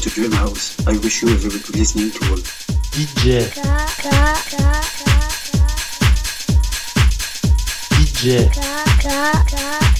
to Dream House. I wish you a very good listening to all. DJ. DJ.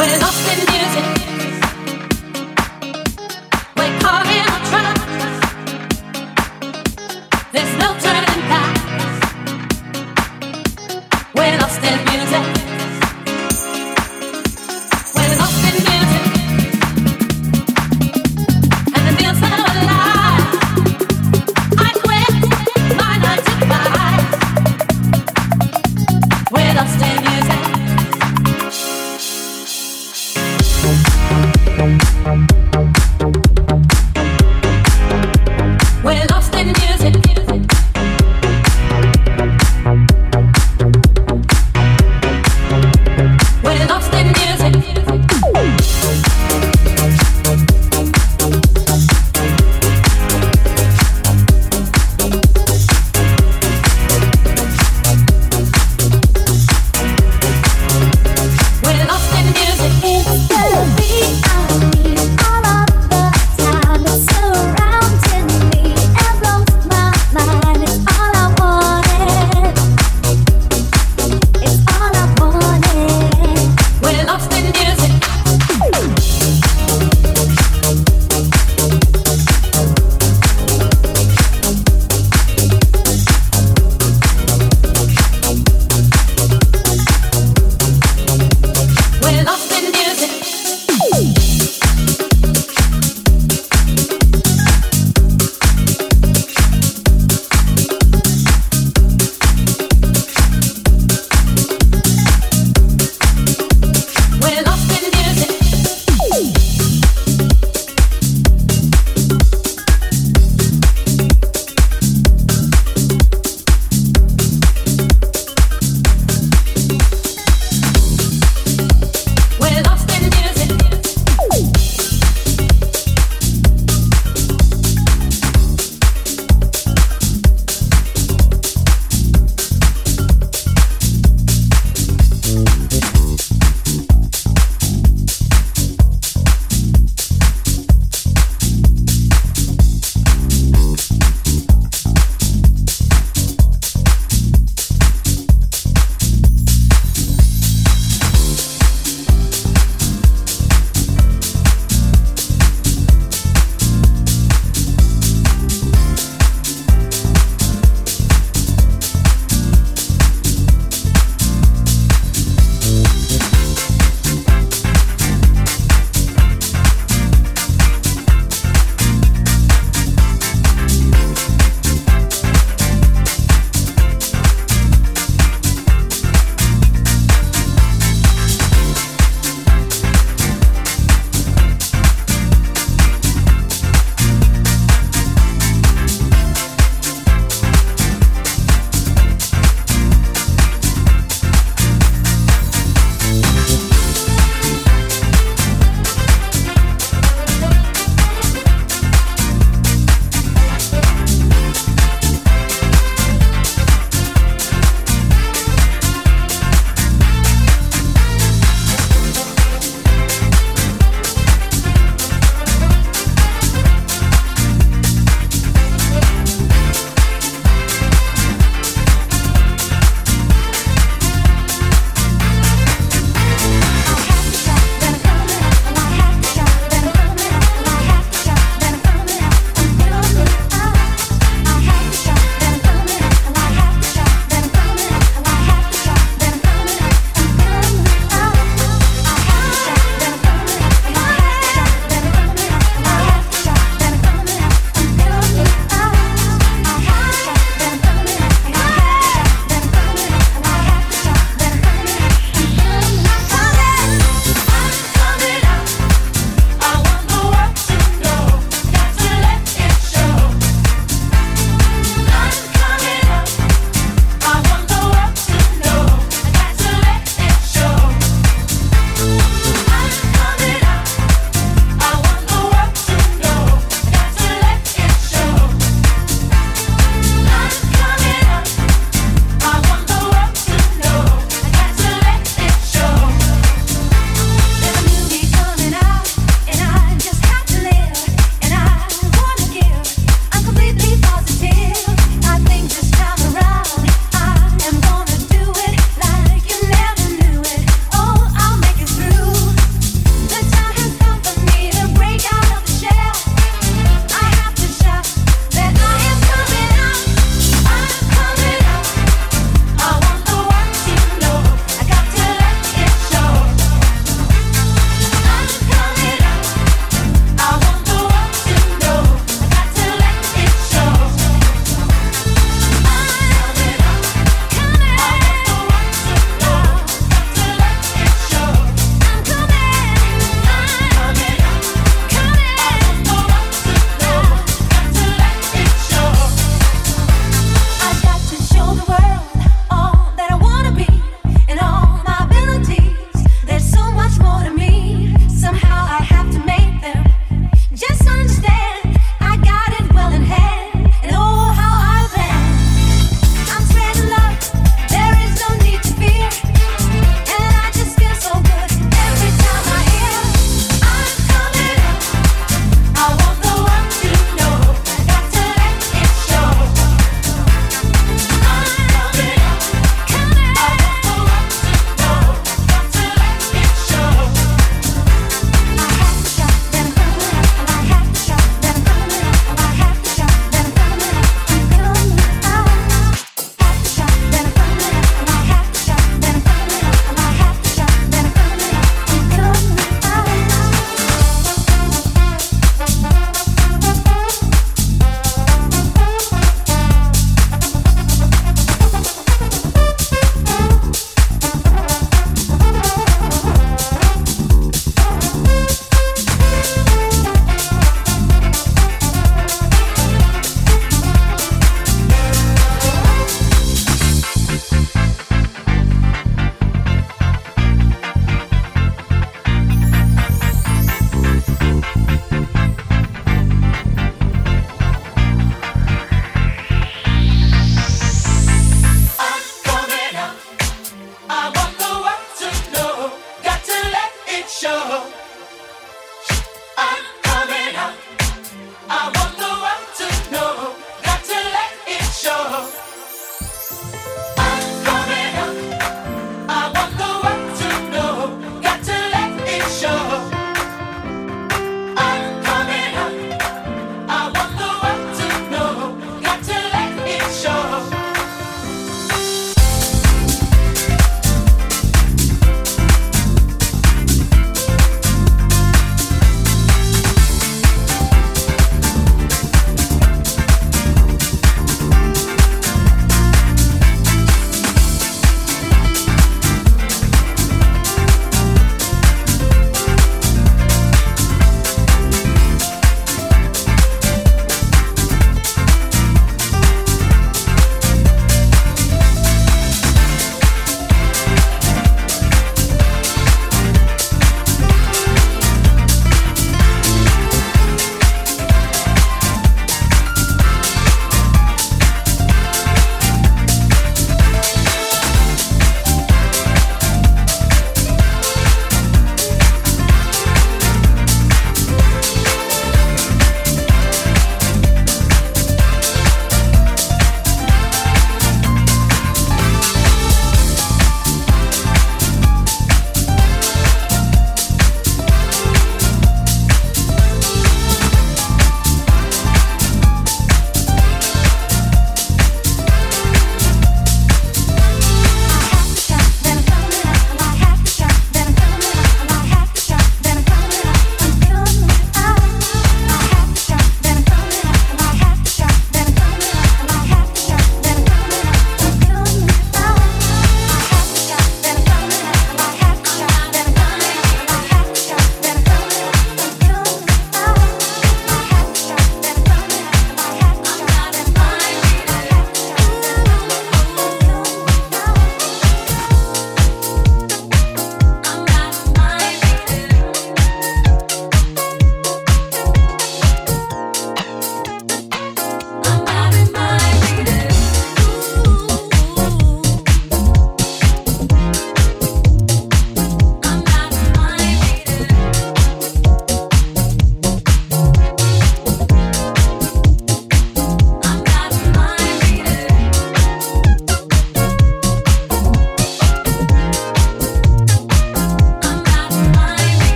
when I'm spinning it.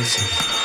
Music.